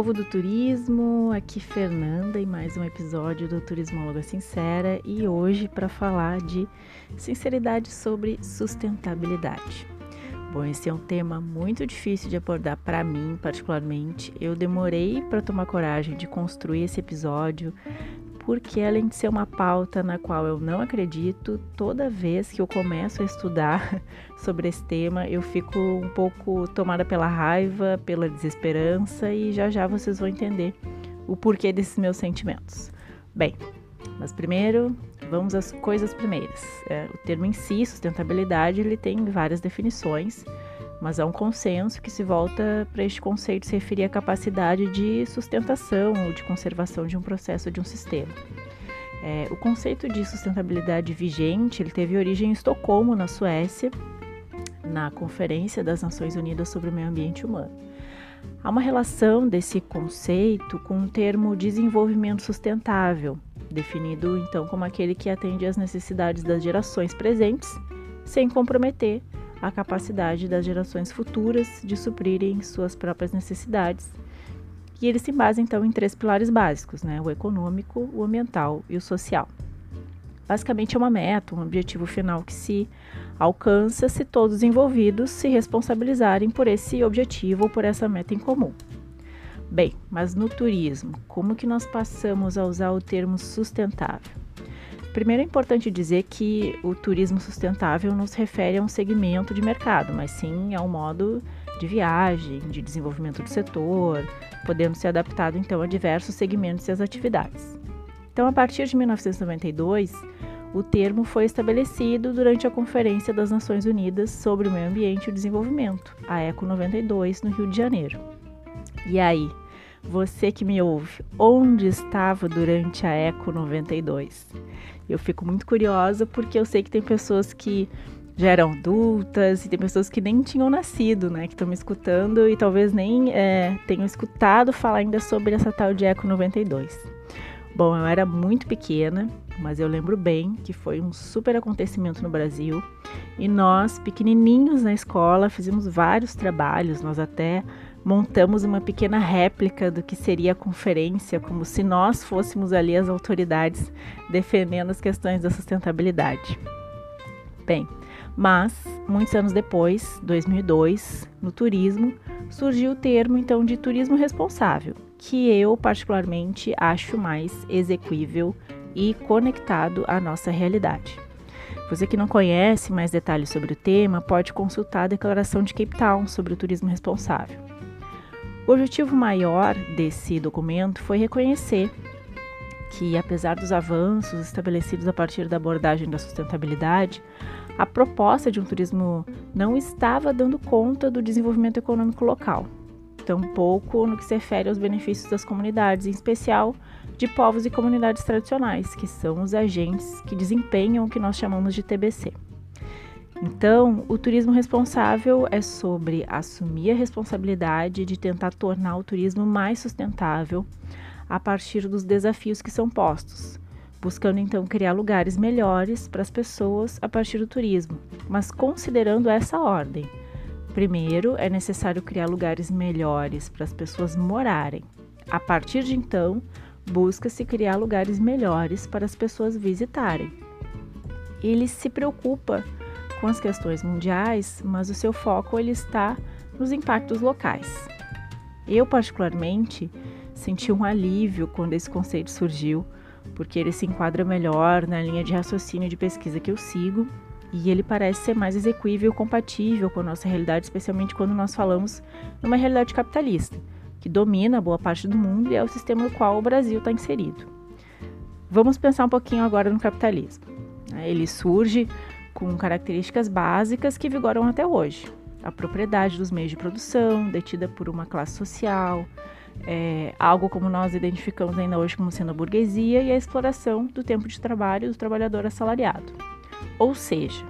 povo do turismo, aqui Fernanda em mais um episódio do Turismóloga Sincera e hoje para falar de sinceridade sobre sustentabilidade. Bom, esse é um tema muito difícil de abordar para mim, particularmente. Eu demorei para tomar coragem de construir esse episódio, porque além de ser uma pauta na qual eu não acredito, toda vez que eu começo a estudar sobre esse tema, eu fico um pouco tomada pela raiva, pela desesperança e já já vocês vão entender o porquê desses meus sentimentos. Bem, mas primeiro, vamos às coisas primeiras. É, o termo em si, sustentabilidade, ele tem várias definições, mas há um consenso que se volta para este conceito se referir à capacidade de sustentação ou de conservação de um processo de um sistema. É, o conceito de sustentabilidade vigente ele teve origem em Estocolmo, na Suécia, na Conferência das Nações Unidas sobre o Meio Ambiente Humano. Há uma relação desse conceito com o termo desenvolvimento sustentável, definido então como aquele que atende às necessidades das gerações presentes, sem comprometer a capacidade das gerações futuras de suprirem suas próprias necessidades. E ele se basa então em três pilares básicos, né? o econômico, o ambiental e o social. Basicamente é uma meta, um objetivo final que se alcança se todos os envolvidos se responsabilizarem por esse objetivo ou por essa meta em comum. Bem, mas no turismo, como que nós passamos a usar o termo sustentável? Primeiro é importante dizer que o turismo sustentável não se refere a um segmento de mercado, mas sim a um modo de viagem, de desenvolvimento do setor, podendo ser adaptado então a diversos segmentos e as atividades. Então, a partir de 1992, o termo foi estabelecido durante a Conferência das Nações Unidas sobre o Meio Ambiente e o Desenvolvimento, a ECO 92, no Rio de Janeiro. E aí, você que me ouve, onde estava durante a ECO 92? Eu fico muito curiosa porque eu sei que tem pessoas que já eram adultas e tem pessoas que nem tinham nascido, né? Que estão me escutando e talvez nem é, tenham escutado falar ainda sobre essa tal de Eco 92. Bom, eu era muito pequena, mas eu lembro bem que foi um super acontecimento no Brasil e nós, pequenininhos na escola, fizemos vários trabalhos, nós até montamos uma pequena réplica do que seria a conferência, como se nós fôssemos ali as autoridades defendendo as questões da sustentabilidade. Bem, mas muitos anos depois, 2002, no turismo, surgiu o termo então de turismo responsável, que eu particularmente acho mais execuível e conectado à nossa realidade. Você que não conhece mais detalhes sobre o tema, pode consultar a declaração de Cape Town sobre o turismo responsável. O objetivo maior desse documento foi reconhecer que, apesar dos avanços estabelecidos a partir da abordagem da sustentabilidade, a proposta de um turismo não estava dando conta do desenvolvimento econômico local, tampouco no que se refere aos benefícios das comunidades, em especial de povos e comunidades tradicionais, que são os agentes que desempenham o que nós chamamos de TBC. Então, o turismo responsável é sobre assumir a responsabilidade de tentar tornar o turismo mais sustentável a partir dos desafios que são postos, buscando então criar lugares melhores para as pessoas a partir do turismo, mas considerando essa ordem. Primeiro, é necessário criar lugares melhores para as pessoas morarem. A partir de então, busca-se criar lugares melhores para as pessoas visitarem. Ele se preocupa com as questões mundiais, mas o seu foco ele está nos impactos locais. Eu particularmente senti um alívio quando esse conceito surgiu, porque ele se enquadra melhor na linha de raciocínio de pesquisa que eu sigo e ele parece ser mais execuível e compatível com a nossa realidade, especialmente quando nós falamos numa realidade capitalista, que domina boa parte do mundo e é o sistema no qual o Brasil está inserido. Vamos pensar um pouquinho agora no capitalismo. Ele surge com características básicas que vigoram até hoje. A propriedade dos meios de produção, detida por uma classe social, é, algo como nós identificamos ainda hoje como sendo a burguesia, e a exploração do tempo de trabalho do trabalhador assalariado. Ou seja,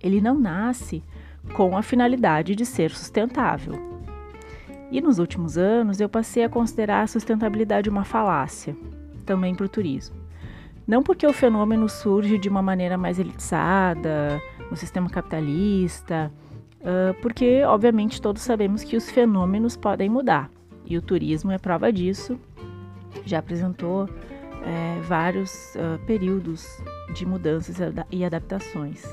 ele não nasce com a finalidade de ser sustentável. E nos últimos anos eu passei a considerar a sustentabilidade uma falácia, também para o turismo. Não porque o fenômeno surge de uma maneira mais elitizada, no sistema capitalista, porque, obviamente, todos sabemos que os fenômenos podem mudar. E o turismo é prova disso, já apresentou é, vários uh, períodos de mudanças e adaptações.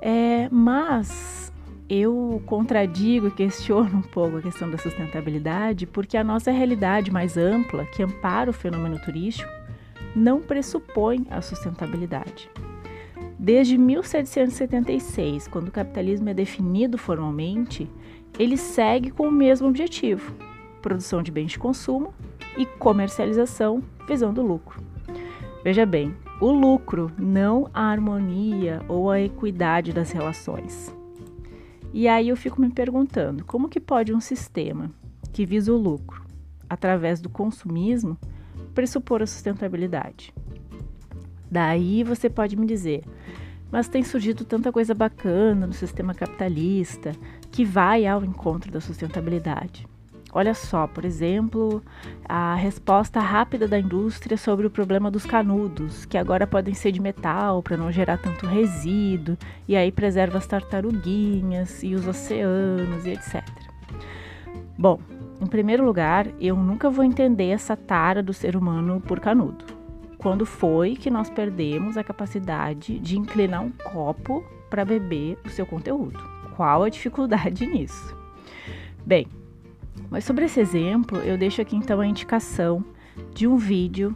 É, mas eu contradigo e questiono um pouco a questão da sustentabilidade, porque a nossa realidade mais ampla, que ampara o fenômeno turístico, não pressupõe a sustentabilidade. Desde 1776, quando o capitalismo é definido formalmente, ele segue com o mesmo objetivo: produção de bens de consumo e comercialização visando lucro. Veja bem, o lucro, não a harmonia ou a equidade das relações. E aí eu fico me perguntando, como que pode um sistema que visa o lucro através do consumismo pressupor a sustentabilidade? Daí você pode me dizer, mas tem surgido tanta coisa bacana no sistema capitalista que vai ao encontro da sustentabilidade. Olha só, por exemplo, a resposta rápida da indústria sobre o problema dos canudos, que agora podem ser de metal para não gerar tanto resíduo, e aí preserva as tartaruguinhas e os oceanos e etc. Bom, em primeiro lugar, eu nunca vou entender essa tara do ser humano por canudo. Quando foi que nós perdemos a capacidade de inclinar um copo para beber o seu conteúdo? Qual a dificuldade nisso? Bem, mas sobre esse exemplo, eu deixo aqui então a indicação de um vídeo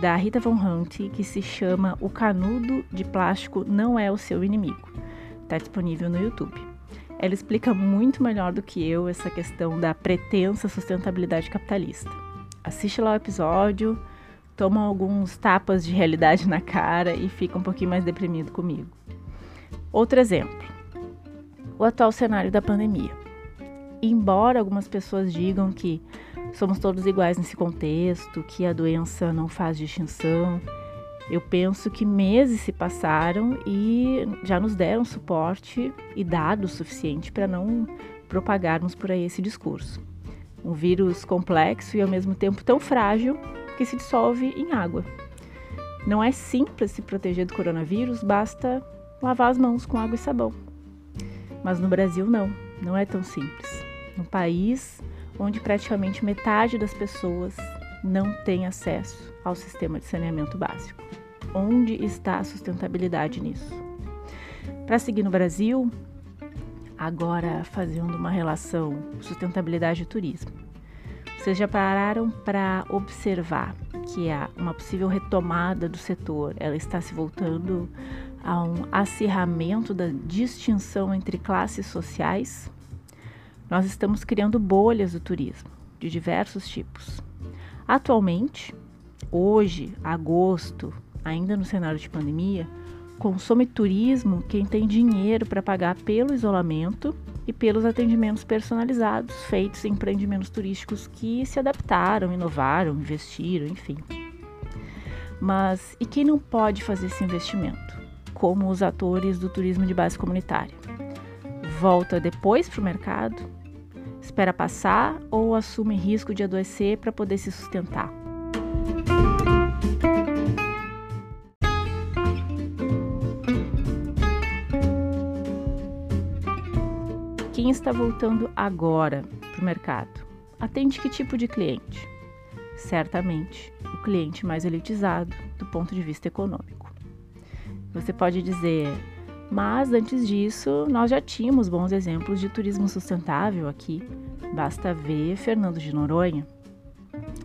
da Rita Von Hunt que se chama O Canudo de Plástico Não é o Seu Inimigo. Está disponível no YouTube. Ela explica muito melhor do que eu essa questão da pretensa sustentabilidade capitalista. Assiste lá o episódio, toma alguns tapas de realidade na cara e fica um pouquinho mais deprimido comigo. Outro exemplo: o atual cenário da pandemia embora algumas pessoas digam que somos todos iguais nesse contexto, que a doença não faz distinção, eu penso que meses se passaram e já nos deram suporte e dados suficiente para não propagarmos por aí esse discurso. Um vírus complexo e ao mesmo tempo tão frágil que se dissolve em água. Não é simples se proteger do coronavírus, basta lavar as mãos com água e sabão. Mas no Brasil não, não é tão simples no país onde praticamente metade das pessoas não tem acesso ao sistema de saneamento básico. Onde está a sustentabilidade nisso? Para seguir no Brasil, agora fazendo uma relação sustentabilidade e turismo. Vocês já pararam para observar que há uma possível retomada do setor? Ela está se voltando a um acirramento da distinção entre classes sociais? Nós estamos criando bolhas do turismo de diversos tipos. Atualmente, hoje, agosto, ainda no cenário de pandemia, consome turismo quem tem dinheiro para pagar pelo isolamento e pelos atendimentos personalizados feitos em empreendimentos turísticos que se adaptaram, inovaram, investiram, enfim. Mas e quem não pode fazer esse investimento? Como os atores do turismo de base comunitária. Volta depois para o mercado espera passar ou assume risco de adoecer para poder se sustentar. Quem está voltando agora para o mercado? Atende que tipo de cliente? Certamente o cliente mais elitizado do ponto de vista econômico. Você pode dizer, mas antes disso, nós já tínhamos bons exemplos de turismo sustentável aqui. Basta ver Fernando de Noronha.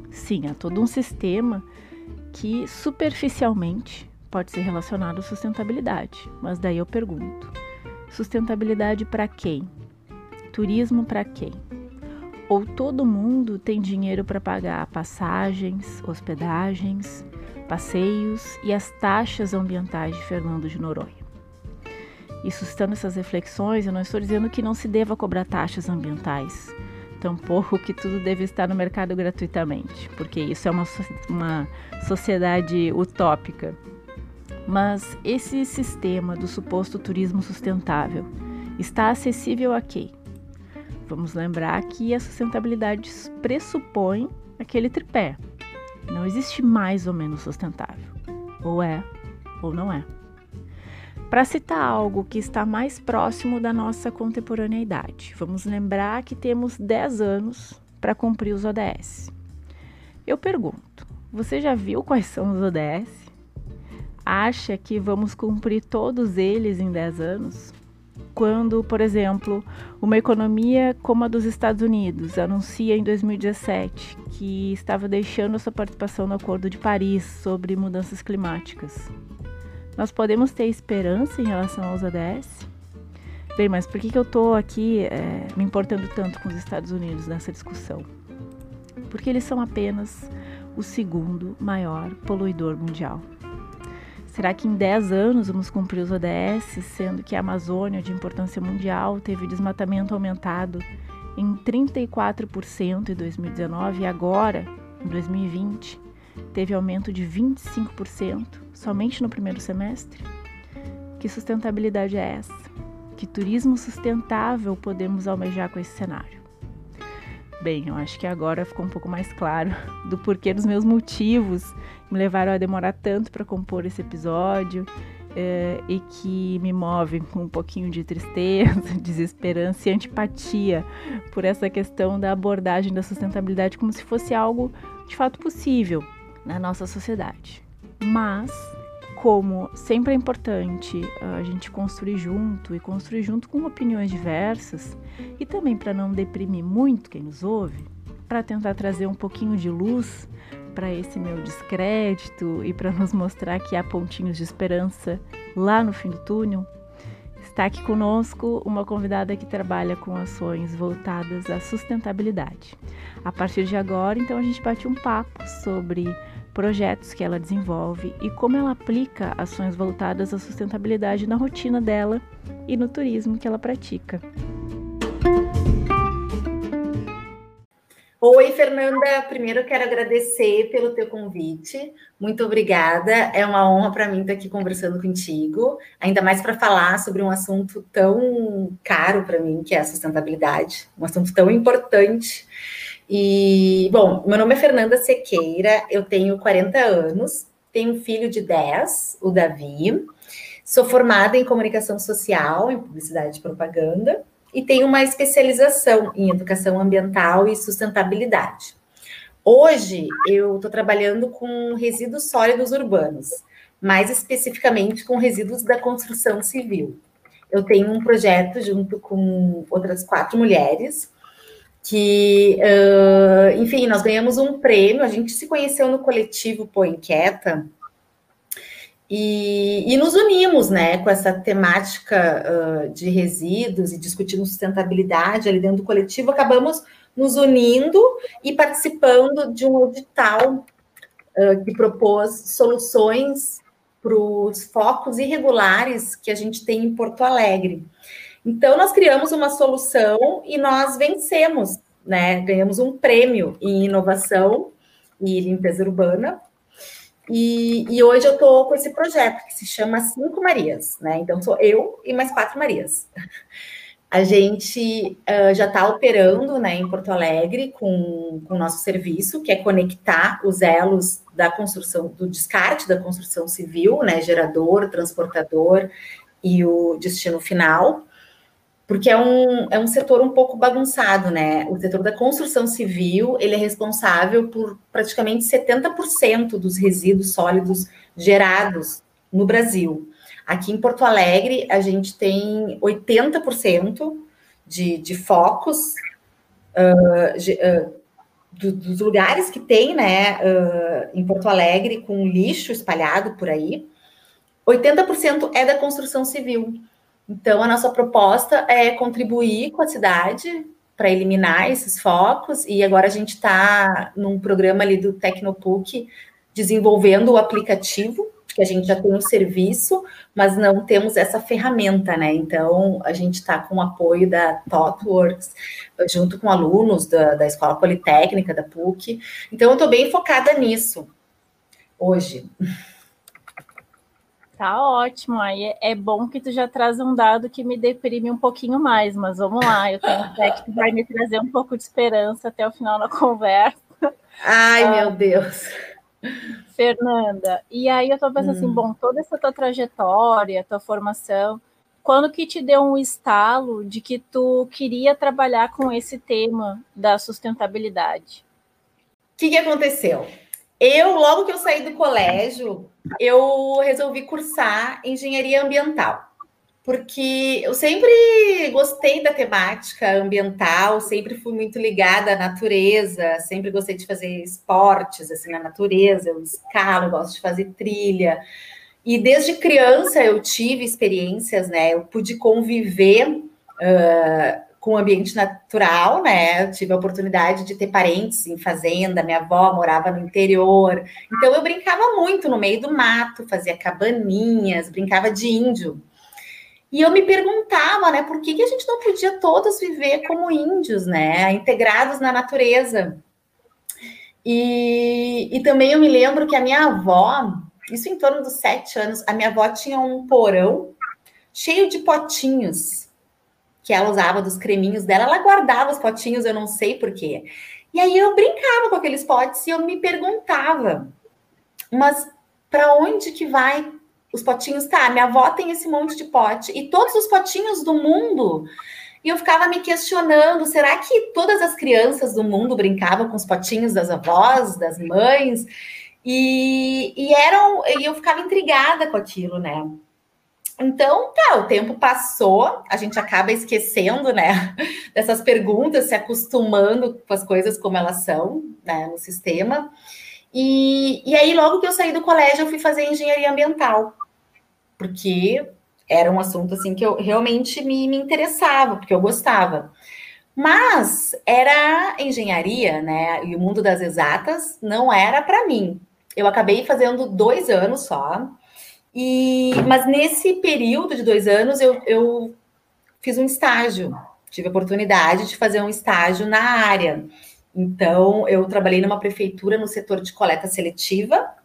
Sim, há todo um sistema que superficialmente pode ser relacionado à sustentabilidade. Mas daí eu pergunto: sustentabilidade para quem? Turismo para quem? Ou todo mundo tem dinheiro para pagar passagens, hospedagens, passeios e as taxas ambientais de Fernando de Noronha? E suscitando essas reflexões, eu não estou dizendo que não se deva cobrar taxas ambientais, tampouco que tudo deve estar no mercado gratuitamente, porque isso é uma, uma sociedade utópica. Mas esse sistema do suposto turismo sustentável está acessível a quem? Vamos lembrar que a sustentabilidade pressupõe aquele tripé. Não existe mais ou menos sustentável. Ou é, ou não é. Para citar algo que está mais próximo da nossa contemporaneidade, vamos lembrar que temos 10 anos para cumprir os ODS. Eu pergunto: você já viu quais são os ODS? Acha que vamos cumprir todos eles em 10 anos? Quando, por exemplo, uma economia como a dos Estados Unidos anuncia em 2017 que estava deixando sua participação no Acordo de Paris sobre mudanças climáticas, nós podemos ter esperança em relação aos ODS? Bem, mas por que, que eu estou aqui é, me importando tanto com os Estados Unidos nessa discussão? Porque eles são apenas o segundo maior poluidor mundial. Será que em 10 anos vamos cumprir os ODS, sendo que a Amazônia, de importância mundial, teve desmatamento aumentado em 34% em 2019 e agora, em 2020, teve aumento de 25% somente no primeiro semestre? Que sustentabilidade é essa? Que turismo sustentável podemos almejar com esse cenário? Bem, eu acho que agora ficou um pouco mais claro do porquê dos meus motivos me levaram a demorar tanto para compor esse episódio é, e que me movem com um pouquinho de tristeza, desesperança e antipatia por essa questão da abordagem da sustentabilidade como se fosse algo de fato possível na nossa sociedade. Mas como sempre é importante a gente construir junto e construir junto com opiniões diversas e também para não deprimir muito quem nos ouve, para tentar trazer um pouquinho de luz para esse meu descrédito e para nos mostrar que há pontinhos de esperança lá no fim do túnel, está aqui conosco uma convidada que trabalha com ações voltadas à sustentabilidade. A partir de agora, então, a gente bate um papo sobre projetos que ela desenvolve e como ela aplica ações voltadas à sustentabilidade na rotina dela e no turismo que ela pratica. Oi, Fernanda. Primeiro quero agradecer pelo teu convite. Muito obrigada. É uma honra para mim estar aqui conversando contigo, ainda mais para falar sobre um assunto tão caro para mim, que é a sustentabilidade, um assunto tão importante e, bom, meu nome é Fernanda Sequeira, eu tenho 40 anos, tenho um filho de 10, o Davi, sou formada em comunicação social, em publicidade e propaganda, e tenho uma especialização em educação ambiental e sustentabilidade. Hoje eu estou trabalhando com resíduos sólidos urbanos, mais especificamente com resíduos da construção civil. Eu tenho um projeto junto com outras quatro mulheres que, uh, enfim, nós ganhamos um prêmio, a gente se conheceu no coletivo Pô Inquieta, e, e, nos unimos, né, com essa temática uh, de resíduos e discutindo sustentabilidade ali dentro do coletivo, acabamos nos unindo e participando de um edital uh, que propôs soluções para os focos irregulares que a gente tem em Porto Alegre. Então, nós criamos uma solução e nós vencemos, né? Ganhamos um prêmio em inovação e limpeza urbana. E, e hoje eu estou com esse projeto que se chama Cinco Marias, né? Então, sou eu e mais quatro Marias. A gente uh, já está operando né, em Porto Alegre com o nosso serviço, que é conectar os elos da construção, do descarte da construção civil, né, gerador, transportador e o destino final porque é um, é um setor um pouco bagunçado, né? O setor da construção civil, ele é responsável por praticamente 70% dos resíduos sólidos gerados no Brasil. Aqui em Porto Alegre, a gente tem 80% de, de focos uh, de, uh, do, dos lugares que tem, né, uh, em Porto Alegre, com lixo espalhado por aí. 80% é da construção civil. Então, a nossa proposta é contribuir com a cidade para eliminar esses focos, e agora a gente está num programa ali do Tecnopuc desenvolvendo o aplicativo, que a gente já tem o serviço, mas não temos essa ferramenta, né? Então, a gente está com o apoio da ThoughtWorks, junto com alunos da, da Escola Politécnica, da PUC. Então, eu estou bem focada nisso hoje. Tá ótimo. Aí é bom que tu já traz um dado que me deprime um pouquinho mais, mas vamos lá. Eu tenho fé que tu vai me trazer um pouco de esperança até o final da conversa. Ai, ah, meu Deus. Fernanda, e aí eu tô pensando assim, hum. assim, bom, toda essa tua trajetória, tua formação, quando que te deu um estalo de que tu queria trabalhar com esse tema da sustentabilidade? O que, que aconteceu? Eu, logo que eu saí do colégio, eu resolvi cursar engenharia ambiental porque eu sempre gostei da temática ambiental, sempre fui muito ligada à natureza, sempre gostei de fazer esportes assim na natureza, eu escalo, gosto de fazer trilha. E desde criança eu tive experiências, né? Eu pude conviver uh, com o ambiente natural, né? Eu tive a oportunidade de ter parentes em fazenda, minha avó morava no interior. Então eu brincava muito no meio do mato, fazia cabaninhas, brincava de índio. E eu me perguntava, né, por que, que a gente não podia todos viver como índios, né, integrados na natureza. E, e também eu me lembro que a minha avó, isso em torno dos sete anos, a minha avó tinha um porão cheio de potinhos que ela usava dos creminhos dela. Ela guardava os potinhos, eu não sei porquê. E aí eu brincava com aqueles potes e eu me perguntava, mas para onde que vai os potinhos, tá, minha avó tem esse monte de pote, e todos os potinhos do mundo. E eu ficava me questionando: será que todas as crianças do mundo brincavam com os potinhos das avós, das mães? E, e eram, e eu ficava intrigada com aquilo, né? Então, tá, o tempo passou, a gente acaba esquecendo, né, dessas perguntas, se acostumando com as coisas como elas são, né, no sistema. E, e aí, logo que eu saí do colégio, eu fui fazer engenharia ambiental porque era um assunto assim que eu realmente me, me interessava, porque eu gostava. Mas era engenharia, né? E o mundo das exatas não era para mim. Eu acabei fazendo dois anos só. E, mas nesse período de dois anos eu, eu fiz um estágio, tive a oportunidade de fazer um estágio na área. Então, eu trabalhei numa prefeitura no setor de coleta seletiva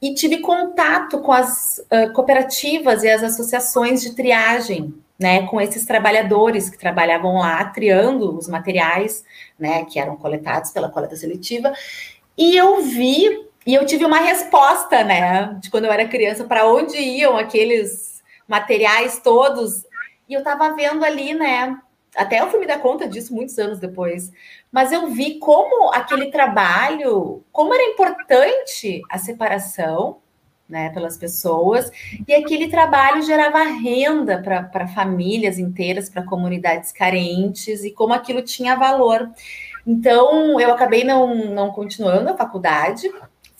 e tive contato com as uh, cooperativas e as associações de triagem, né, com esses trabalhadores que trabalhavam lá triando os materiais, né, que eram coletados pela coleta seletiva, e eu vi e eu tive uma resposta, né, de quando eu era criança, para onde iam aqueles materiais todos, e eu estava vendo ali, né, até eu fui me dar conta disso muitos anos depois, mas eu vi como aquele trabalho, como era importante a separação, né, pelas pessoas, e aquele trabalho gerava renda para famílias inteiras, para comunidades carentes, e como aquilo tinha valor. Então, eu acabei não, não continuando a faculdade,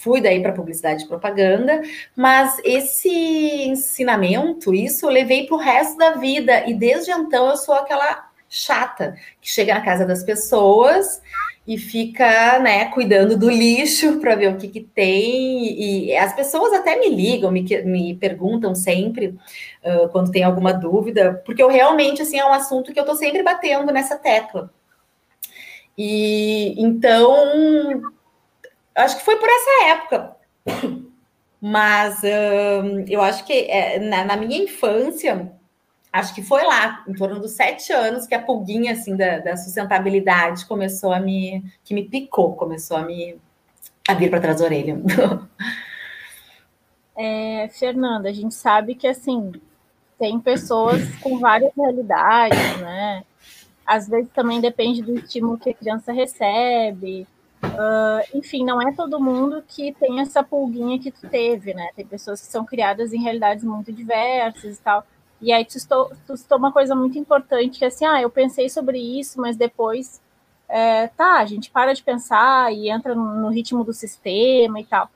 fui daí para publicidade e propaganda, mas esse ensinamento, isso eu levei para o resto da vida, e desde então eu sou aquela chata, que chega na casa das pessoas e fica, né, cuidando do lixo para ver o que, que tem. E as pessoas até me ligam, me, me perguntam sempre uh, quando tem alguma dúvida, porque eu realmente, assim, é um assunto que eu estou sempre batendo nessa tecla. E então, acho que foi por essa época. Mas uh, eu acho que é, na, na minha infância, acho que foi lá, em torno dos sete anos, que a pulguinha assim da, da sustentabilidade começou a me que me picou, começou a me a vir para trás da orelha. É, Fernanda, a gente sabe que assim tem pessoas com várias realidades, né? Às vezes também depende do estímulo que a criança recebe. Uh, enfim, não é todo mundo que tem essa pulguinha que tu teve, né? Tem pessoas que são criadas em realidades muito diversas e tal. E aí tu citou, uma coisa muito importante, que é assim, ah, eu pensei sobre isso, mas depois, é, tá, a gente para de pensar e entra no, no ritmo do sistema e tal.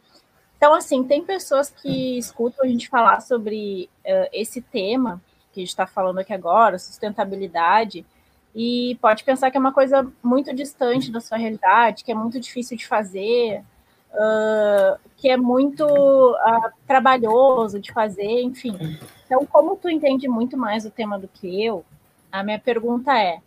Então, assim, tem pessoas que escutam a gente falar sobre uh, esse tema que a gente está falando aqui agora, sustentabilidade, e pode pensar que é uma coisa muito distante da sua realidade, que é muito difícil de fazer, uh, que é muito uh, trabalhoso de fazer, enfim. Então, como tu entende muito mais o tema do que eu, a minha pergunta é: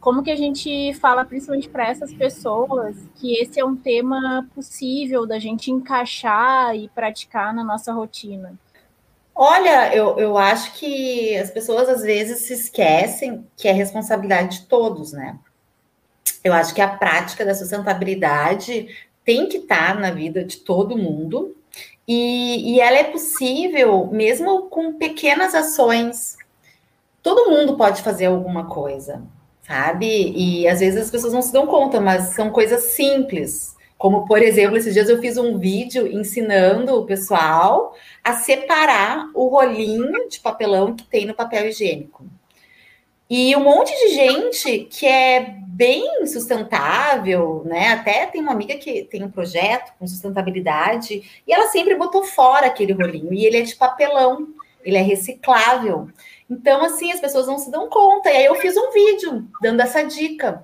como que a gente fala, principalmente para essas pessoas, que esse é um tema possível da gente encaixar e praticar na nossa rotina? Olha, eu, eu acho que as pessoas às vezes se esquecem que é responsabilidade de todos, né? Eu acho que a prática da sustentabilidade tem que estar na vida de todo mundo e, e ela é possível mesmo com pequenas ações. todo mundo pode fazer alguma coisa, sabe? E às vezes as pessoas não se dão conta, mas são coisas simples. Como, por exemplo, esses dias eu fiz um vídeo ensinando o pessoal a separar o rolinho de papelão que tem no papel higiênico. E um monte de gente que é bem sustentável, né? Até tem uma amiga que tem um projeto com sustentabilidade e ela sempre botou fora aquele rolinho e ele é de papelão, ele é reciclável. Então, assim, as pessoas não se dão conta. E aí eu fiz um vídeo dando essa dica.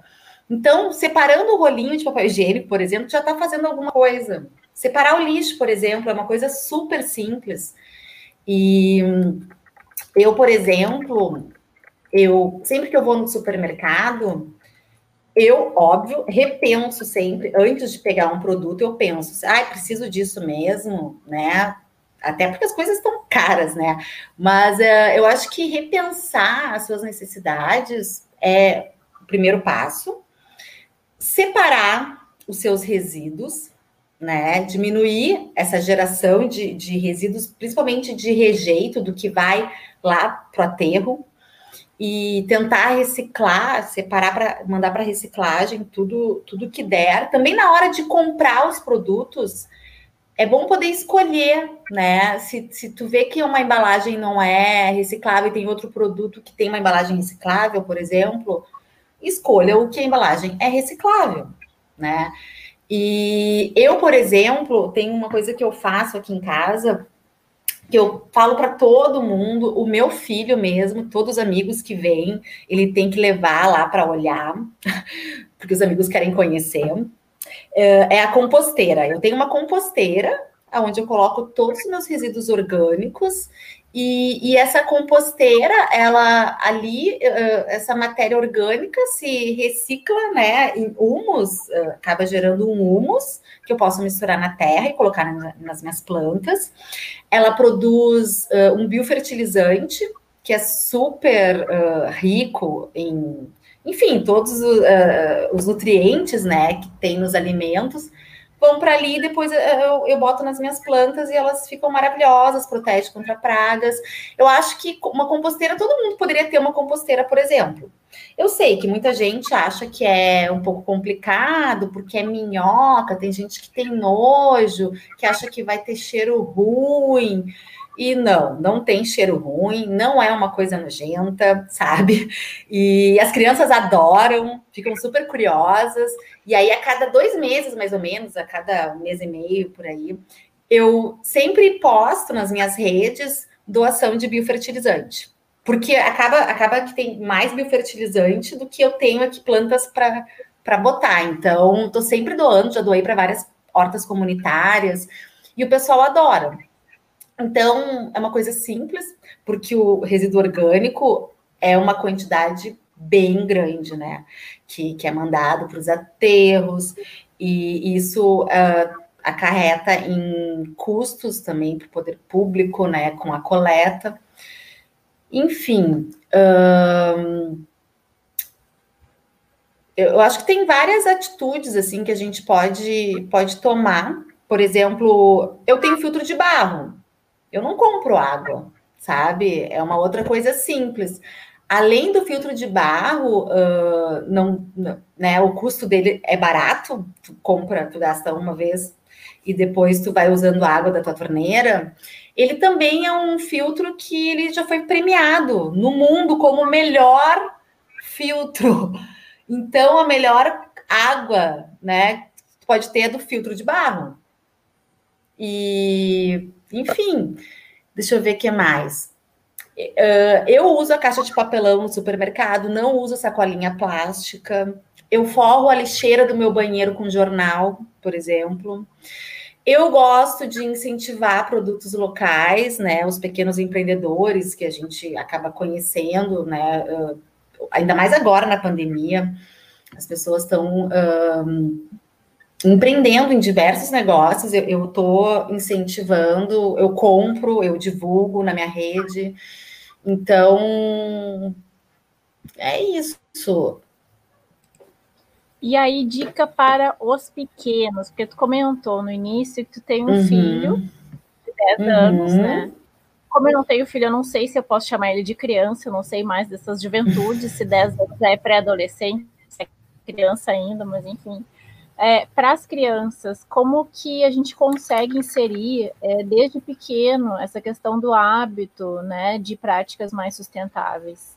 Então, separando o rolinho de papel higiênico, por exemplo, já está fazendo alguma coisa. Separar o lixo, por exemplo, é uma coisa super simples. E eu, por exemplo, eu sempre que eu vou no supermercado, eu, óbvio, repenso sempre, antes de pegar um produto, eu penso, ah, preciso disso mesmo, né? Até porque as coisas estão caras, né? Mas uh, eu acho que repensar as suas necessidades é o primeiro passo separar os seus resíduos, né? Diminuir essa geração de, de resíduos, principalmente de rejeito, do que vai lá para o aterro, e tentar reciclar, separar para mandar para reciclagem tudo, tudo que der. Também na hora de comprar os produtos, é bom poder escolher, né? Se, se tu vê que uma embalagem não é reciclável e tem outro produto que tem uma embalagem reciclável, por exemplo, escolha o que a embalagem é reciclável, né? E eu, por exemplo, tenho uma coisa que eu faço aqui em casa, que eu falo para todo mundo, o meu filho mesmo, todos os amigos que vêm, ele tem que levar lá para olhar, porque os amigos querem conhecer. É, é a composteira. Eu tenho uma composteira onde eu coloco todos os meus resíduos orgânicos e, e, essa composteira, ela ali, essa matéria orgânica se recicla, né, em humus, acaba gerando um humus que eu posso misturar na terra e colocar nas minhas plantas. Ela produz um biofertilizante que é super rico em, enfim, todos os nutrientes, né, que tem nos alimentos vão para ali, depois eu, eu boto nas minhas plantas e elas ficam maravilhosas, protege contra pragas. Eu acho que uma composteira, todo mundo poderia ter uma composteira, por exemplo. Eu sei que muita gente acha que é um pouco complicado, porque é minhoca, tem gente que tem nojo, que acha que vai ter cheiro ruim. E não, não tem cheiro ruim, não é uma coisa nojenta, sabe? E as crianças adoram, ficam super curiosas. E aí, a cada dois meses, mais ou menos, a cada mês e meio por aí, eu sempre posto nas minhas redes doação de biofertilizante. Porque acaba, acaba que tem mais biofertilizante do que eu tenho aqui plantas para botar. Então, estou sempre doando, já doei para várias hortas comunitárias, e o pessoal adora. Então, é uma coisa simples, porque o resíduo orgânico é uma quantidade bem grande, né? Que, que é mandado para os aterros, e isso uh, acarreta em custos também para o poder público, né? Com a coleta. Enfim. eu acho que tem várias atitudes assim que a gente pode, pode tomar. Por exemplo, eu tenho filtro de barro. Eu não compro água, sabe? É uma outra coisa simples. Além do filtro de barro, uh, não, né, o custo dele é barato, tu compra, tu gasta uma vez e depois tu vai usando a água da tua torneira. Ele também é um filtro que ele já foi premiado no mundo como o melhor filtro. Então, a melhor água, né, pode ter é do filtro de barro. E enfim, deixa eu ver o que mais. Uh, eu uso a caixa de papelão no supermercado, não uso sacolinha plástica. Eu forro a lixeira do meu banheiro com jornal, por exemplo. Eu gosto de incentivar produtos locais, né? Os pequenos empreendedores que a gente acaba conhecendo, né? Uh, ainda mais agora na pandemia, as pessoas estão empreendendo em diversos negócios, eu estou incentivando, eu compro, eu divulgo na minha rede. Então, é isso. E aí, dica para os pequenos, porque tu comentou no início que tu tem um uhum. filho de 10 uhum. anos, né? como eu não tenho filho, eu não sei se eu posso chamar ele de criança, eu não sei mais dessas juventudes, se 10 anos é pré-adolescente, se é criança ainda, mas enfim. É, para as crianças, como que a gente consegue inserir é, desde pequeno essa questão do hábito, né, de práticas mais sustentáveis?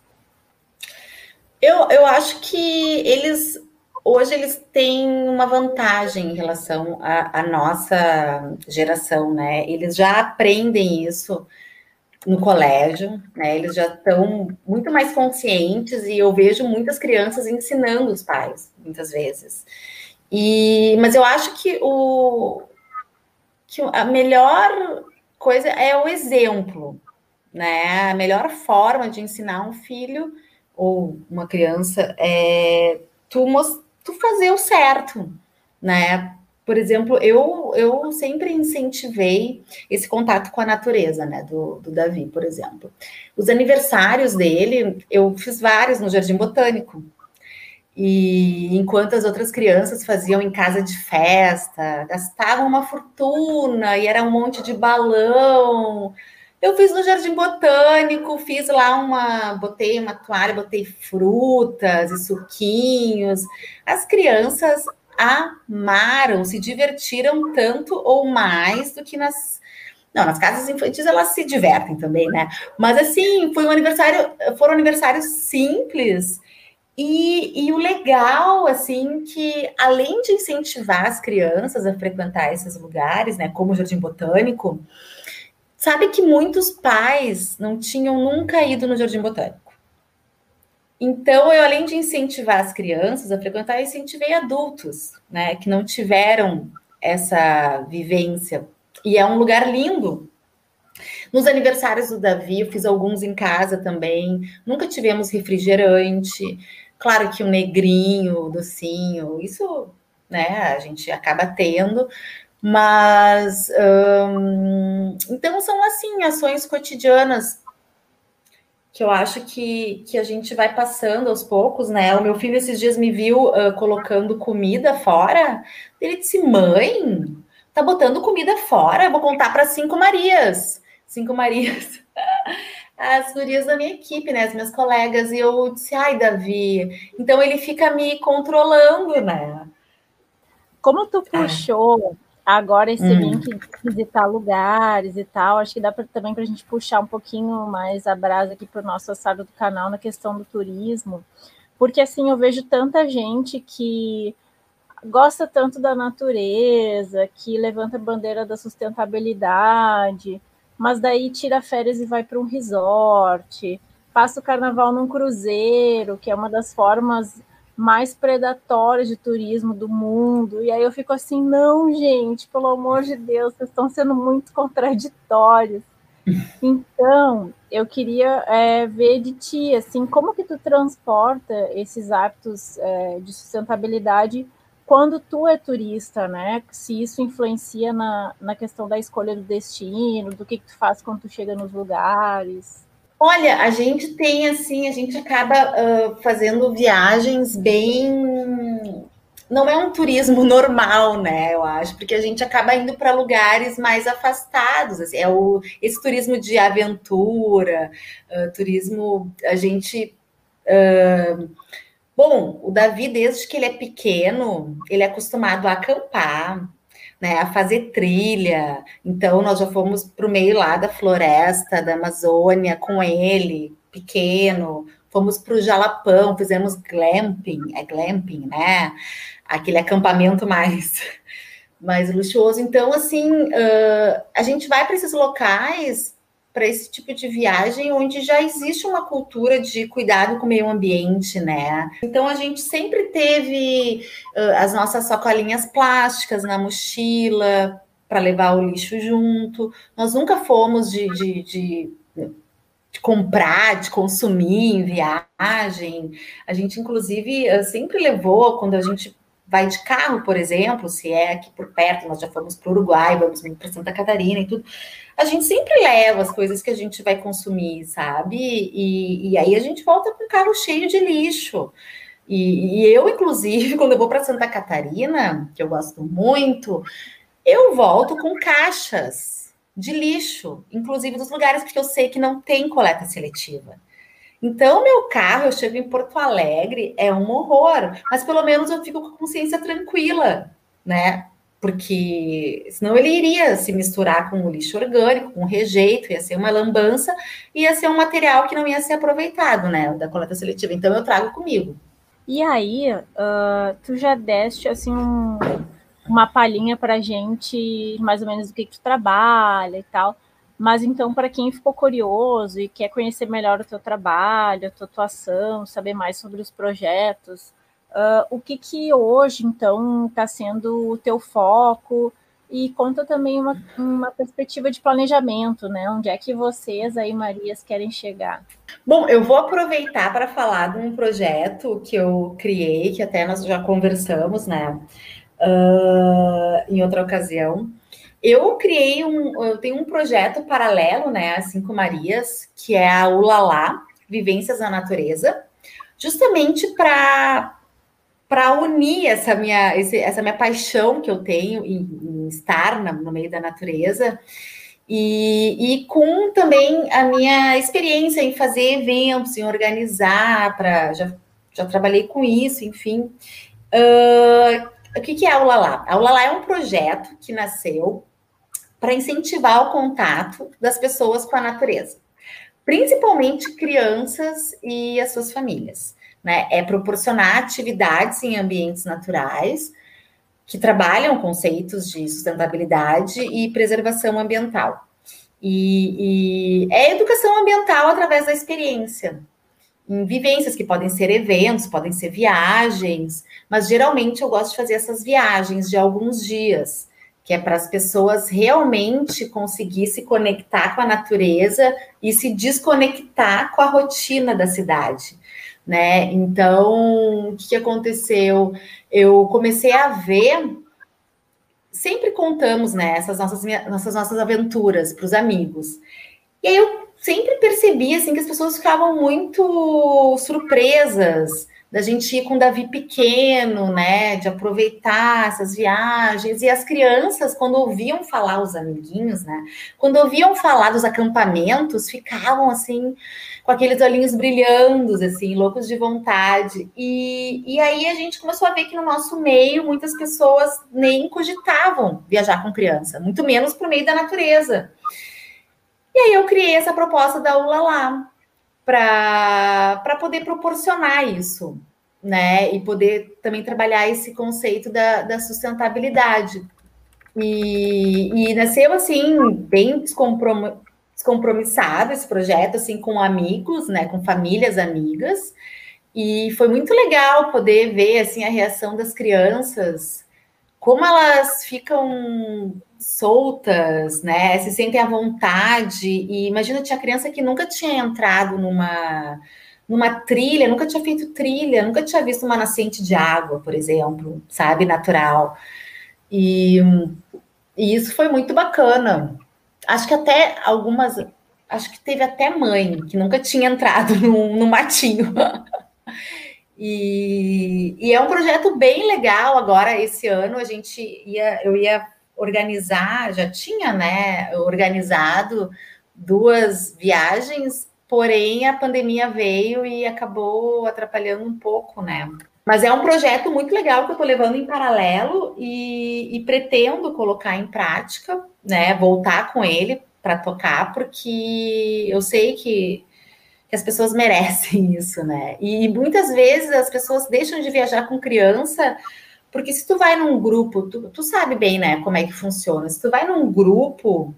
Eu, eu acho que eles hoje eles têm uma vantagem em relação à, nossa geração, né? Eles já aprendem isso no colégio, né? Eles já estão muito mais conscientes e eu vejo muitas crianças ensinando os pais, muitas vezes. E, mas eu acho que o que a melhor coisa é o exemplo, né? A melhor forma de ensinar um filho ou uma criança é tu, tu fazer o certo, né? Por exemplo, eu, eu sempre incentivei esse contato com a natureza, né, do, do Davi, por exemplo. Os aniversários dele, eu fiz vários no Jardim Botânico. E enquanto as outras crianças faziam em casa de festa, gastavam uma fortuna e era um monte de balão. Eu fiz no Jardim Botânico, fiz lá uma, botei uma toalha, botei frutas e suquinhos. As crianças amaram, se divertiram tanto ou mais do que nas. Não, nas casas infantis elas se divertem também, né? Mas assim, foi um aniversário, foram aniversários simples. E, e o legal, assim, que além de incentivar as crianças a frequentar esses lugares, né, como o Jardim Botânico, sabe que muitos pais não tinham nunca ido no Jardim Botânico. Então, eu, além de incentivar as crianças a frequentar, incentivei adultos, né, que não tiveram essa vivência. E é um lugar lindo. Nos aniversários do Davi, eu fiz alguns em casa também. Nunca tivemos refrigerante. Claro que o negrinho, o docinho, isso, né, a gente acaba tendo. Mas, hum, então, são, assim, ações cotidianas que eu acho que, que a gente vai passando aos poucos, né? O meu filho esses dias me viu uh, colocando comida fora. Ele disse: Mãe, tá botando comida fora? vou contar para cinco Marias. Cinco Marias. As gurias da minha equipe, né? As minhas colegas. E eu disse: Ai, Davi. Então ele fica me controlando, né? Como tu é. puxou Agora, esse hum. link de visitar lugares e tal, acho que dá pra, também para a gente puxar um pouquinho mais a brasa aqui para o nosso assado do canal na questão do turismo, porque assim eu vejo tanta gente que gosta tanto da natureza, que levanta a bandeira da sustentabilidade, mas daí tira férias e vai para um resort, passa o carnaval num cruzeiro, que é uma das formas mais predatórias de turismo do mundo. E aí eu fico assim, não, gente, pelo amor de Deus, vocês estão sendo muito contraditórios. Então, eu queria é, ver de ti, assim, como que tu transporta esses hábitos é, de sustentabilidade quando tu é turista, né? Se isso influencia na, na questão da escolha do destino, do que, que tu faz quando tu chega nos lugares. Olha, a gente tem assim, a gente acaba uh, fazendo viagens bem. Não é um turismo normal, né? Eu acho, porque a gente acaba indo para lugares mais afastados. Assim, é o, esse turismo de aventura, uh, turismo. A gente. Uh, bom, o Davi, desde que ele é pequeno, ele é acostumado a acampar, né, a fazer trilha. Então, nós já fomos para o meio lá da floresta, da Amazônia, com ele, pequeno. Fomos para o Jalapão, fizemos glamping, é glamping, né? Aquele acampamento mais, mais luxuoso. Então, assim, uh, a gente vai para esses locais para esse tipo de viagem onde já existe uma cultura de cuidado com o meio ambiente, né? Então a gente sempre teve uh, as nossas sacolinhas plásticas na mochila para levar o lixo junto. Nós nunca fomos de, de, de, de comprar, de consumir em viagem. A gente, inclusive, sempre levou quando a gente vai de carro, por exemplo, se é aqui por perto, nós já fomos para o Uruguai, vamos para Santa Catarina e tudo a gente sempre leva as coisas que a gente vai consumir, sabe? E, e aí a gente volta com o carro cheio de lixo. E, e eu, inclusive, quando eu vou para Santa Catarina, que eu gosto muito, eu volto com caixas de lixo, inclusive dos lugares, porque eu sei que não tem coleta seletiva. Então, meu carro, eu chego em Porto Alegre, é um horror, mas pelo menos eu fico com a consciência tranquila, né? Porque senão ele iria se misturar com o lixo orgânico, com o rejeito, ia ser uma lambança, ia ser um material que não ia ser aproveitado, né? Da coleta seletiva. Então, eu trago comigo. E aí, uh, tu já deste assim um, uma palhinha para gente, mais ou menos, do que, que tu trabalha e tal. Mas então, para quem ficou curioso e quer conhecer melhor o teu trabalho, a tua atuação, saber mais sobre os projetos, uh, o que que hoje, então, está sendo o teu foco? E conta também uma, uma perspectiva de planejamento, né? Onde é que vocês aí, Marias, querem chegar? Bom, eu vou aproveitar para falar de um projeto que eu criei, que até nós já conversamos, né? Uh, em outra ocasião. Eu criei um, eu tenho um projeto paralelo, né? Assim com Marias, que é a Ulalá, Vivências na Natureza, justamente para para unir essa minha, esse, essa minha paixão que eu tenho em, em estar na, no meio da natureza e, e, com também a minha experiência em fazer eventos, em organizar, para já, já trabalhei com isso, enfim. Uh, o que, que é a Ulalá? A Ulalá é um projeto que nasceu para incentivar o contato das pessoas com a natureza, principalmente crianças e as suas famílias né? É proporcionar atividades em ambientes naturais que trabalham conceitos de sustentabilidade e preservação ambiental. E, e é educação ambiental através da experiência, em vivências que podem ser eventos, podem ser viagens, mas geralmente eu gosto de fazer essas viagens de alguns dias, que é para as pessoas realmente conseguir se conectar com a natureza e se desconectar com a rotina da cidade né? Então, o que aconteceu? Eu comecei a ver. Sempre contamos, né, essas nossas, nossas, nossas aventuras para os amigos. E aí eu sempre percebi, assim, que as pessoas ficavam muito surpresas da gente ir com o Davi pequeno, né, de aproveitar essas viagens. E as crianças, quando ouviam falar, os amiguinhos, né, quando ouviam falar dos acampamentos, ficavam assim com aqueles olhinhos brilhando, assim, loucos de vontade. E, e aí a gente começou a ver que no nosso meio muitas pessoas nem cogitavam viajar com criança, muito menos para o meio da natureza. E aí eu criei essa proposta da Ulalá para poder proporcionar isso, né? E poder também trabalhar esse conceito da, da sustentabilidade. E, e nasceu assim, bem descompromissado descompromissado esse projeto, assim, com amigos, né, com famílias amigas, e foi muito legal poder ver, assim, a reação das crianças, como elas ficam soltas, né, se sentem à vontade, e imagina, tinha criança que nunca tinha entrado numa numa trilha, nunca tinha feito trilha, nunca tinha visto uma nascente de água, por exemplo, sabe, natural. E, e isso foi muito bacana acho que até algumas, acho que teve até mãe que nunca tinha entrado no, no matinho. e, e, é um projeto bem legal. Agora, esse ano, a gente ia, eu ia organizar, já tinha, né, organizado duas viagens, porém a pandemia veio e acabou atrapalhando um pouco, né? Mas é um projeto muito legal que eu estou levando em paralelo e, e, pretendo colocar em prática, né? Voltar com ele para tocar, porque eu sei que, que, as pessoas merecem isso, né? E muitas vezes as pessoas deixam de viajar com criança, porque se tu vai num grupo, tu, tu sabe bem, né, como é que funciona. Se tu vai num grupo,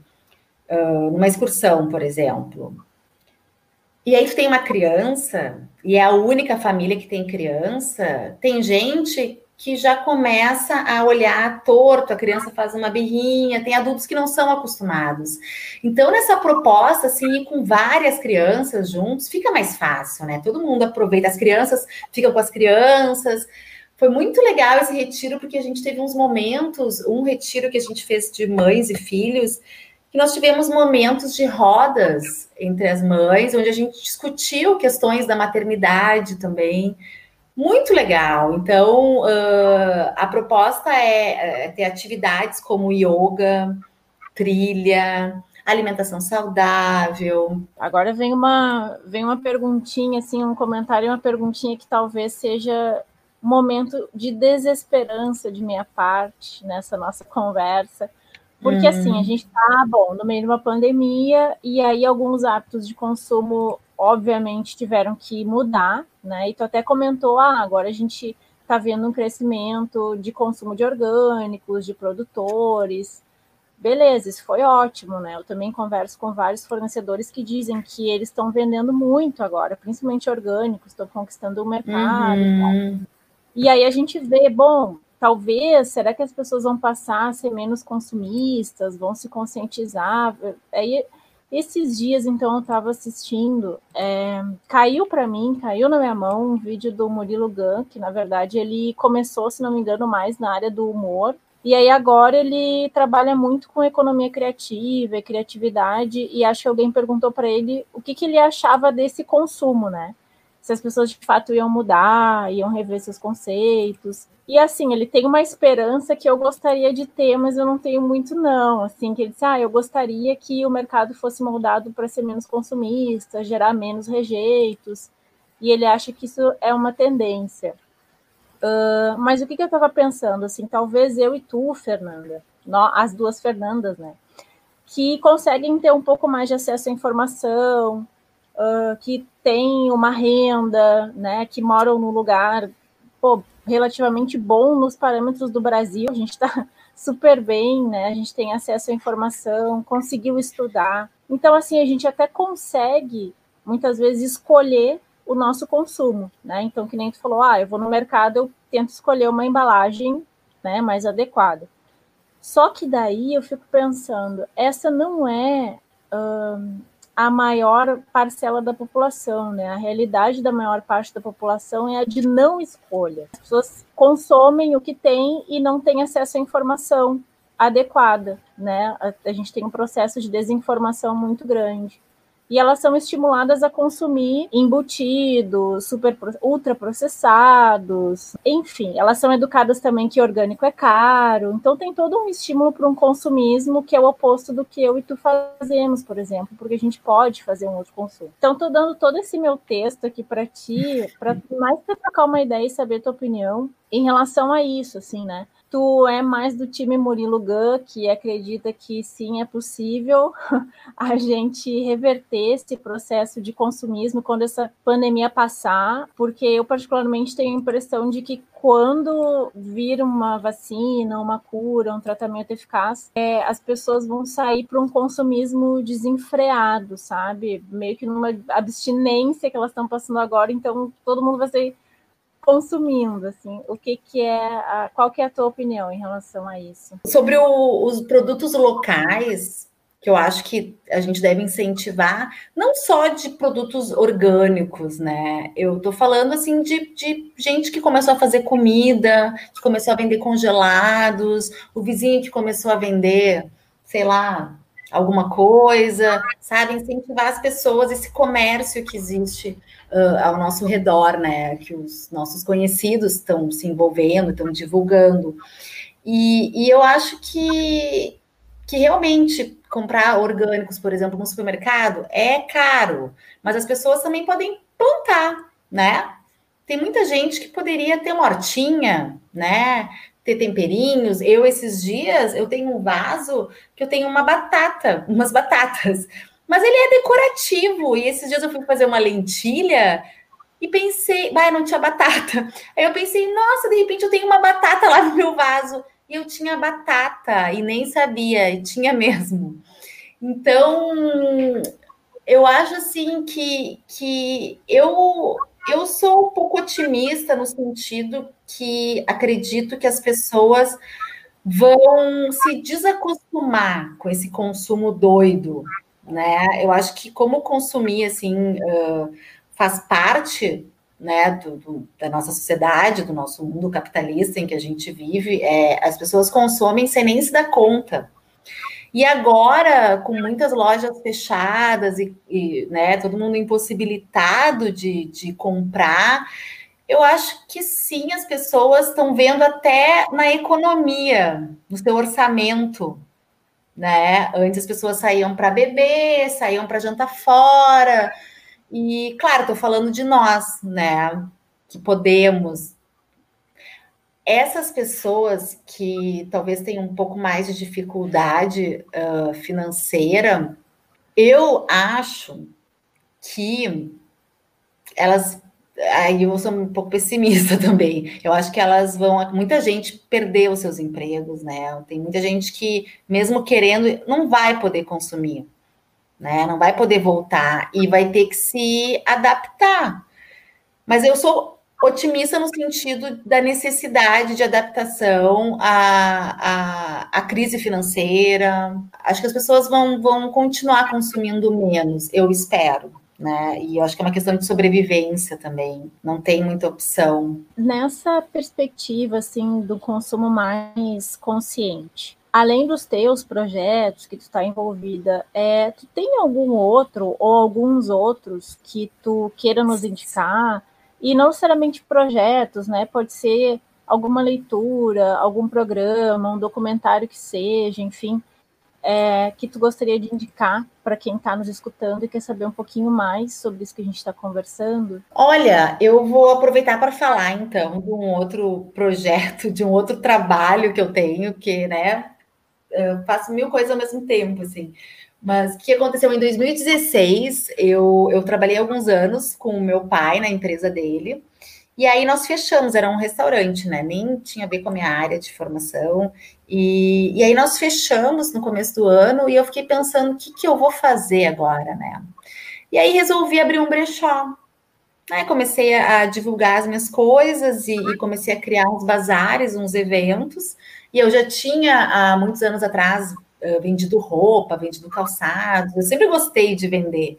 uh, numa excursão, por exemplo, e aí tu tem uma criança, e é a única família que tem criança, tem gente que já começa a olhar torto, a criança faz uma birrinha, tem adultos que não são acostumados. Então, nessa proposta, assim, ir com várias crianças juntos, fica mais fácil, né? Todo mundo aproveita, as crianças ficam com as crianças. Foi muito legal esse retiro, porque a gente teve uns momentos, um retiro que a gente fez de mães e filhos, que nós tivemos momentos de rodas entre as mães, onde a gente discutiu questões da maternidade também. Muito legal. Então, uh, a proposta é, é ter atividades como yoga, trilha, alimentação saudável. Agora vem uma, vem uma perguntinha, assim, um comentário, uma perguntinha que talvez seja um momento de desesperança de minha parte nessa nossa conversa. Porque assim, a gente está, bom, no meio de uma pandemia, e aí alguns hábitos de consumo, obviamente, tiveram que mudar, né? E tu até comentou, ah, agora a gente está vendo um crescimento de consumo de orgânicos, de produtores. Beleza, isso foi ótimo, né? Eu também converso com vários fornecedores que dizem que eles estão vendendo muito agora, principalmente orgânicos, estão conquistando o mercado. Uhum. E aí a gente vê, bom, talvez, será que as pessoas vão passar a ser menos consumistas, vão se conscientizar? Aí esses dias, então, eu estava assistindo, é, caiu para mim, caiu na minha mão um vídeo do Murilo Gun, que na verdade ele começou, se não me engano, mais na área do humor, e aí agora ele trabalha muito com economia criativa e criatividade, e acho que alguém perguntou para ele o que, que ele achava desse consumo, né? Se as pessoas de fato iam mudar, iam rever seus conceitos. E assim, ele tem uma esperança que eu gostaria de ter, mas eu não tenho muito, não. Assim, que ele disse, ah, eu gostaria que o mercado fosse moldado para ser menos consumista, gerar menos rejeitos. E ele acha que isso é uma tendência. Uh, mas o que, que eu estava pensando? Assim, talvez eu e tu, Fernanda, nós, as duas Fernandas, né? Que conseguem ter um pouco mais de acesso à informação, uh, que têm uma renda, né? Que moram num lugar pô, relativamente bom nos parâmetros do Brasil, a gente está super bem, né? A gente tem acesso à informação, conseguiu estudar. Então, assim, a gente até consegue, muitas vezes, escolher o nosso consumo, né? Então, que nem tu falou, ah, eu vou no mercado, eu tento escolher uma embalagem né, mais adequada. Só que daí eu fico pensando, essa não é a maior parcela da população, né? A realidade da maior parte da população é a de não escolha. As pessoas consomem o que tem e não têm acesso à informação adequada, né? A, a gente tem um processo de desinformação muito grande e elas são estimuladas a consumir embutidos, super ultraprocessados, enfim, elas são educadas também que orgânico é caro, então tem todo um estímulo para um consumismo que é o oposto do que eu e tu fazemos, por exemplo, porque a gente pode fazer um outro consumo. Então estou dando todo esse meu texto aqui para ti, para mais para trocar uma ideia e saber tua opinião em relação a isso, assim, né? Tu é mais do time Murilo Gun, que acredita que sim, é possível a gente reverter esse processo de consumismo quando essa pandemia passar, porque eu particularmente tenho a impressão de que quando vir uma vacina, uma cura, um tratamento eficaz, é, as pessoas vão sair para um consumismo desenfreado, sabe? Meio que numa abstinência que elas estão passando agora, então todo mundo vai ser consumindo, assim, o que que é, a, qual que é a tua opinião em relação a isso? Sobre o, os produtos locais, que eu acho que a gente deve incentivar, não só de produtos orgânicos, né? Eu tô falando, assim, de, de gente que começou a fazer comida, que começou a vender congelados, o vizinho que começou a vender, sei lá, alguma coisa, sabe? Incentivar as pessoas, esse comércio que existe uh, ao nosso redor, né? Que os nossos conhecidos estão se envolvendo, estão divulgando. E, e eu acho que, que realmente comprar orgânicos, por exemplo, no supermercado é caro, mas as pessoas também podem plantar, né? Tem muita gente que poderia ter uma hortinha, né? Ter temperinhos. Eu, esses dias, eu tenho um vaso que eu tenho uma batata, umas batatas. Mas ele é decorativo. E esses dias eu fui fazer uma lentilha e pensei, vai, não tinha batata. Aí eu pensei, nossa, de repente eu tenho uma batata lá no meu vaso. E eu tinha batata e nem sabia, e tinha mesmo. Então, eu acho assim que, que eu, eu sou um pouco otimista no sentido que acredito que as pessoas vão se desacostumar com esse consumo doido né? Eu acho que como consumir assim uh, faz parte né, do, do, da nossa sociedade, do nosso mundo capitalista em que a gente vive, é, as pessoas consomem sem nem se dar conta. E agora, com muitas lojas fechadas e, e né, todo mundo impossibilitado de, de comprar, eu acho que sim, as pessoas estão vendo até na economia, no seu orçamento, né? Antes as pessoas saíam para beber, saíam para jantar fora. E, claro, estou falando de nós, né? Que podemos. Essas pessoas que talvez tenham um pouco mais de dificuldade uh, financeira, eu acho que elas aí eu sou um pouco pessimista também. Eu acho que elas vão. Muita gente perdeu os seus empregos, né? Tem muita gente que, mesmo querendo, não vai poder consumir, né? Não vai poder voltar e vai ter que se adaptar. Mas eu sou otimista no sentido da necessidade de adaptação à, à, à, crise financeira. Acho que as pessoas vão, vão continuar consumindo menos, eu espero né? E eu acho que é uma questão de sobrevivência também, não tem muita opção. Nessa perspectiva, assim, do consumo mais consciente, além dos teus projetos que tu está envolvida, é, tu tem algum outro ou alguns outros que tu queira nos indicar? E não necessariamente projetos, né? Pode ser alguma leitura, algum programa, um documentário que seja, enfim, é, que tu gostaria de indicar para quem está nos escutando e quer saber um pouquinho mais sobre isso que a gente está conversando? Olha, eu vou aproveitar para falar então de um outro projeto, de um outro trabalho que eu tenho, que né, eu faço mil coisas ao mesmo tempo, assim. Mas o que aconteceu em 2016, eu, eu trabalhei alguns anos com o meu pai na empresa dele. E aí nós fechamos, era um restaurante, né? Nem tinha a ver com a minha área de formação. E, e aí nós fechamos no começo do ano e eu fiquei pensando o que, que eu vou fazer agora, né? E aí resolvi abrir um brechó. Aí comecei a divulgar as minhas coisas e, e comecei a criar uns bazares, uns eventos. E eu já tinha, há muitos anos atrás, vendido roupa, vendido calçados. Eu sempre gostei de vender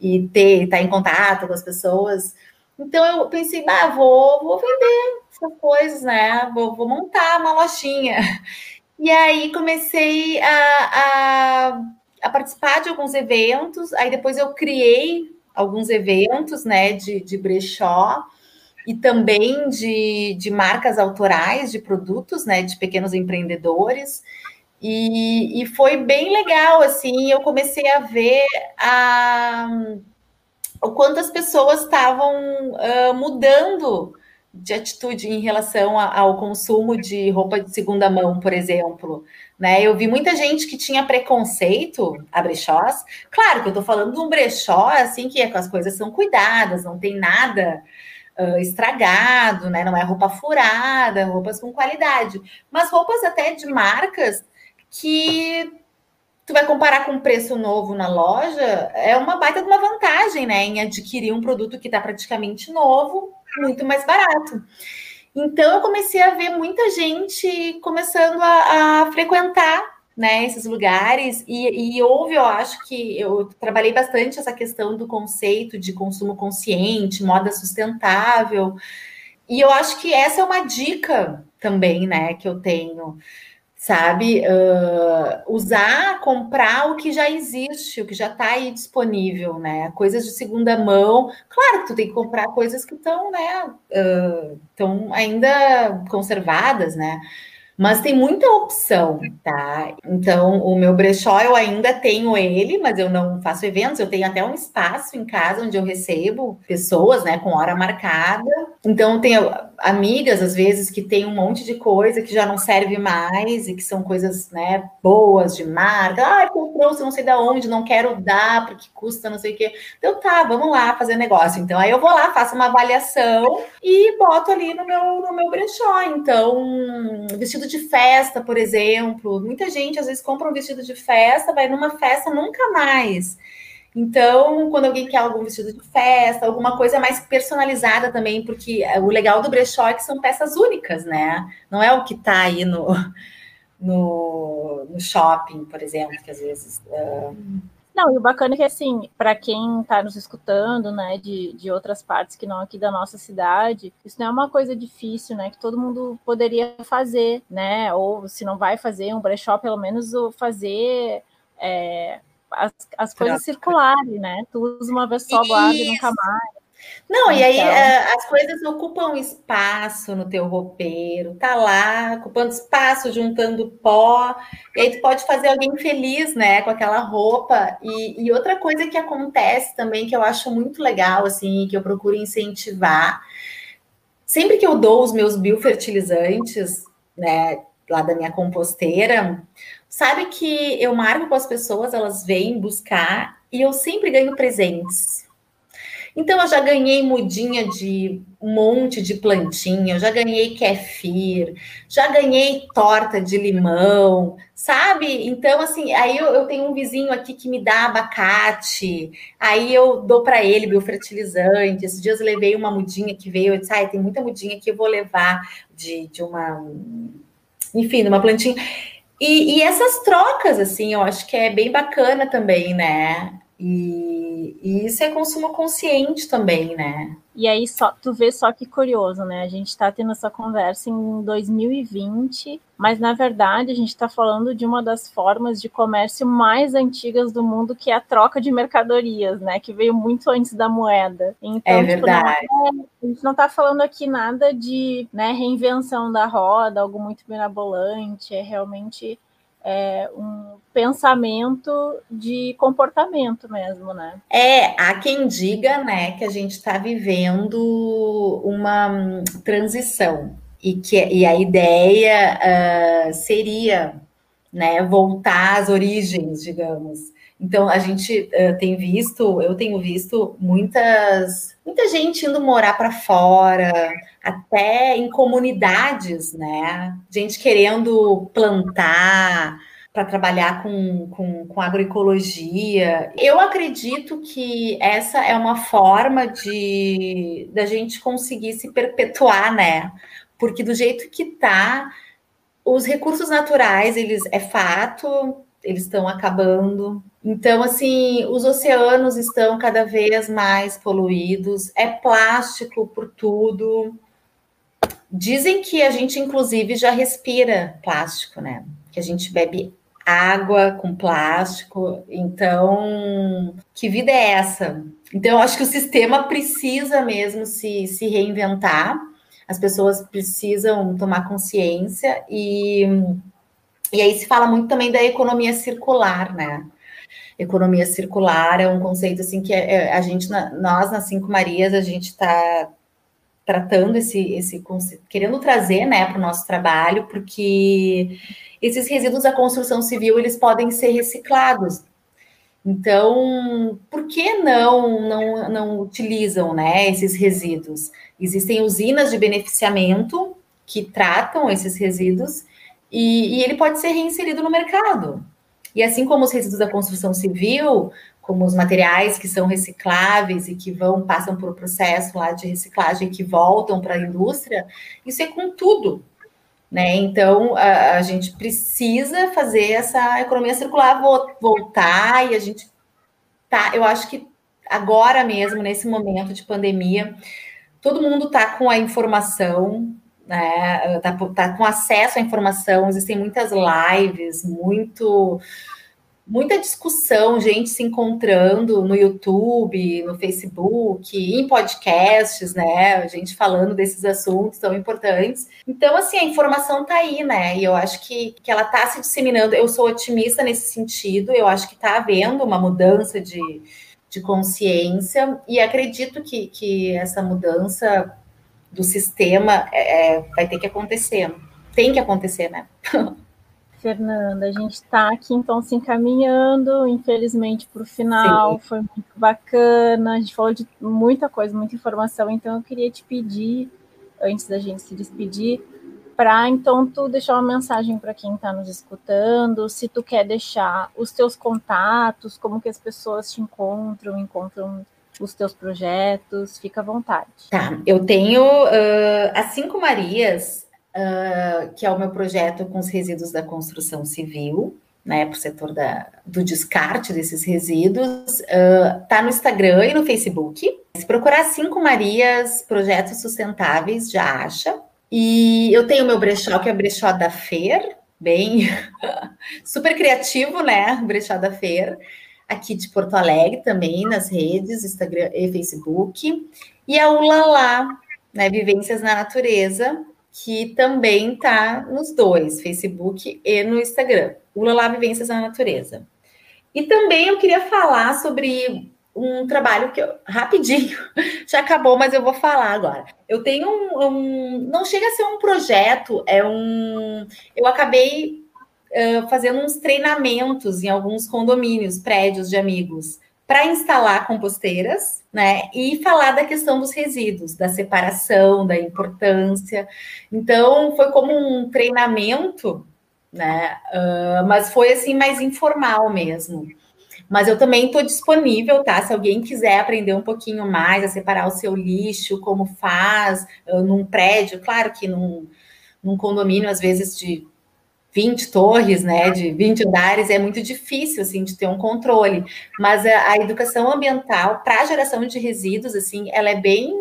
e ter, estar em contato com as pessoas. Então eu pensei, ah, vou, vou vender essas coisas, né? Vou, vou montar uma lojinha. E aí comecei a, a, a, participar de alguns eventos, aí depois eu criei alguns eventos né, de, de brechó e também de, de marcas autorais de produtos, né, de pequenos empreendedores. E, e foi bem legal, assim, eu comecei a ver a, o quanto as pessoas estavam uh, mudando de atitude em relação a, ao consumo de roupa de segunda mão, por exemplo. Né? Eu vi muita gente que tinha preconceito a brechós. Claro que eu estou falando de um brechó assim que é, as coisas são cuidadas, não tem nada uh, estragado, né? Não é roupa furada, roupas com qualidade, mas roupas até de marcas que tu vai comparar com um preço novo na loja, é uma baita de uma vantagem, né? Em adquirir um produto que está praticamente novo muito mais barato. Então eu comecei a ver muita gente começando a, a frequentar né, esses lugares, e, e, houve, eu acho que eu trabalhei bastante essa questão do conceito de consumo consciente, moda sustentável, e eu acho que essa é uma dica também, né, que eu tenho sabe? Uh, usar, comprar o que já existe, o que já está aí disponível, né? Coisas de segunda mão. Claro que tu tem que comprar coisas que estão, né? Estão uh, ainda conservadas, né? Mas tem muita opção, tá? Então, o meu brechó eu ainda tenho ele, mas eu não faço eventos. Eu tenho até um espaço em casa onde eu recebo pessoas, né, com hora marcada. Então, tenho amigas, às vezes, que tem um monte de coisa que já não serve mais e que são coisas, né, boas, de marca. Ah, trouxe não sei da onde, não quero dar porque custa não sei o quê. Então, tá, vamos lá fazer negócio. Então, aí eu vou lá, faço uma avaliação e boto ali no meu, no meu brechó. Então, vestido de festa, por exemplo. Muita gente às vezes compra um vestido de festa, vai numa festa nunca mais. Então, quando alguém quer algum vestido de festa, alguma coisa mais personalizada também, porque o legal do brechó é que são peças únicas, né? Não é o que está aí no, no, no, shopping, por exemplo, que às vezes. Uh, não, e o bacana é que, assim, para quem está nos escutando, né, de, de outras partes que não aqui da nossa cidade, isso não é uma coisa difícil, né, que todo mundo poderia fazer, né, ou se não vai fazer um brechó, pelo menos fazer é, as, as coisas circularem, né, tu usa uma vez só, guarda e nunca mais. Não, então... e aí então é, as coisas ocupam espaço no teu roupeiro, tá lá, ocupando espaço, juntando pó, e aí tu pode fazer alguém feliz, né, com aquela roupa. E, e outra coisa que acontece também, que eu acho muito legal, assim, que eu procuro incentivar, sempre que eu dou os meus biofertilizantes, né, lá da minha composteira, sabe que eu marco com as pessoas, elas vêm buscar, e eu sempre ganho presentes então, eu já ganhei mudinha de um monte de plantinha, já ganhei kefir, já ganhei torta de limão, sabe? Então, assim, aí eu, eu tenho um vizinho aqui que me dá abacate, aí eu dou para ele biofertilizante. Esses dias eu levei uma mudinha que veio, eu disse, ah, tem muita mudinha que eu vou levar de, de uma. Enfim, de uma plantinha. E, e essas trocas, assim, eu acho que é bem bacana também, né? E, e, isso é consumo consciente também, né? E aí só tu vê só que curioso, né? A gente está tendo essa conversa em 2020, mas na verdade a gente está falando de uma das formas de comércio mais antigas do mundo, que é a troca de mercadorias, né? Que veio muito antes da moeda. Então, é tipo, verdade. Não é, a gente não está falando aqui nada de né, reinvenção da roda, algo muito mirabolante, é realmente é, um pensamento de comportamento mesmo, né? É, há quem diga, né, que a gente está vivendo uma hum, transição e que e a ideia uh, seria, né, voltar às origens, digamos. Então a gente uh, tem visto, eu tenho visto muitas, muita gente indo morar para fora, até em comunidades, né? Gente querendo plantar para trabalhar com, com, com agroecologia. Eu acredito que essa é uma forma de da gente conseguir se perpetuar, né? Porque do jeito que tá, os recursos naturais, eles é fato, eles estão acabando. Então, assim, os oceanos estão cada vez mais poluídos, é plástico por tudo. Dizem que a gente, inclusive, já respira plástico, né? Que a gente bebe água com plástico. Então, que vida é essa? Então, acho que o sistema precisa mesmo se, se reinventar. As pessoas precisam tomar consciência e, e aí se fala muito também da economia circular, né? Economia circular é um conceito assim que é, é a gente, nós na Cinco Marias, a gente está tratando esse, esse conceito, querendo trazer né, para o nosso trabalho, porque esses resíduos da construção civil eles podem ser reciclados. Então, por que não não, não utilizam né, esses resíduos? Existem usinas de beneficiamento que tratam esses resíduos e, e ele pode ser reinserido no mercado. E assim como os resíduos da construção civil, como os materiais que são recicláveis e que vão passam por um processo lá de reciclagem que voltam para a indústria, isso é com tudo, né? Então a, a, gente precisa fazer essa economia circular voltar e a gente tá, eu acho que agora mesmo nesse momento de pandemia, todo mundo está com a informação, né? Tá, tá com acesso à informação, existem muitas lives, muito muita discussão, gente se encontrando no YouTube, no Facebook, em podcasts, né? Gente falando desses assuntos tão importantes. Então, assim, a informação tá aí, né? E eu acho que, que ela tá se disseminando. Eu sou otimista nesse sentido, eu acho que tá havendo uma mudança de, de consciência, e acredito que, que essa mudança do sistema é, é vai ter que acontecer. Tem que acontecer, né? Fernanda, a gente está aqui então se encaminhando, infelizmente, para o final. Sim. Foi muito bacana. A gente falou de muita coisa, muita informação. Então, eu queria te pedir, antes da gente se despedir, para então tu deixar uma mensagem para quem está nos escutando, se tu quer deixar os teus contatos, como que as pessoas te encontram, encontram os teus projetos, fica à vontade. Tá, eu tenho uh, as cinco Marias uh, que é o meu projeto com os resíduos da construção civil, né, para o setor da, do descarte desses resíduos, uh, tá no Instagram e no Facebook. Se procurar Cinco Marias Projetos Sustentáveis, já acha. E eu tenho meu brechó, que é o brechó da Fer, bem super criativo, né? Brechó da Fer. Aqui de Porto Alegre também, nas redes, Instagram e Facebook. E a Ulalá, né, Vivências na Natureza, que também está nos dois, Facebook e no Instagram. Ulalá Vivências na Natureza. E também eu queria falar sobre um trabalho que eu, rapidinho já acabou, mas eu vou falar agora. Eu tenho um, um não chega a ser um projeto, é um. Eu acabei fazendo uns treinamentos em alguns condomínios, prédios de amigos, para instalar composteiras, né? E falar da questão dos resíduos, da separação, da importância. Então, foi como um treinamento, né? Uh, mas foi assim mais informal mesmo. Mas eu também estou disponível, tá? Se alguém quiser aprender um pouquinho mais a separar o seu lixo, como faz uh, num prédio, claro que num, num condomínio, às vezes, de 20 torres, né, de 20 andares, é muito difícil, assim, de ter um controle. Mas a, a educação ambiental para a geração de resíduos, assim, ela é bem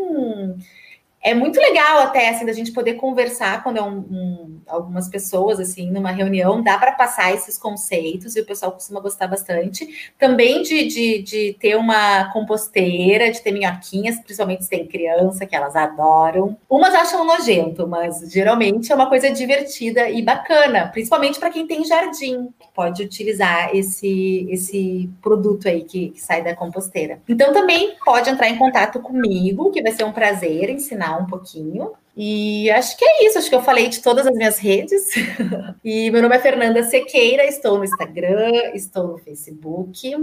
é muito legal até assim da gente poder conversar quando é um, um, algumas pessoas assim numa reunião dá para passar esses conceitos e o pessoal costuma gostar bastante. Também de, de, de, ter uma composteira de ter minhoquinhas principalmente se tem criança que elas adoram. Umas acham nojento mas geralmente é uma coisa divertida e bacana principalmente para quem tem jardim pode utilizar esse esse produto aí que, que sai da composteira. Então também pode entrar em contato comigo que vai ser um prazer ensinar um pouquinho. E acho que é isso, acho que eu falei de todas as minhas redes. e meu nome é Fernanda Sequeira, estou no Instagram, estou no Facebook.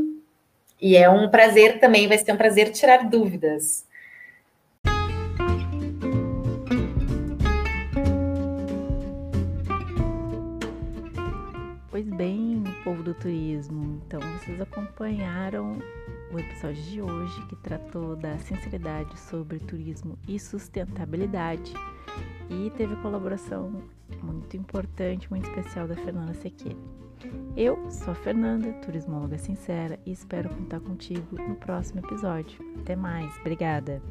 E é um prazer também, vai ser um prazer tirar dúvidas. Pois bem, povo do turismo, então vocês acompanharam o episódio de hoje que tratou da sinceridade sobre turismo e sustentabilidade e teve colaboração muito importante, muito especial da Fernanda Sequeira. Eu sou a Fernanda, turismóloga sincera, e espero contar contigo no próximo episódio. Até mais, obrigada!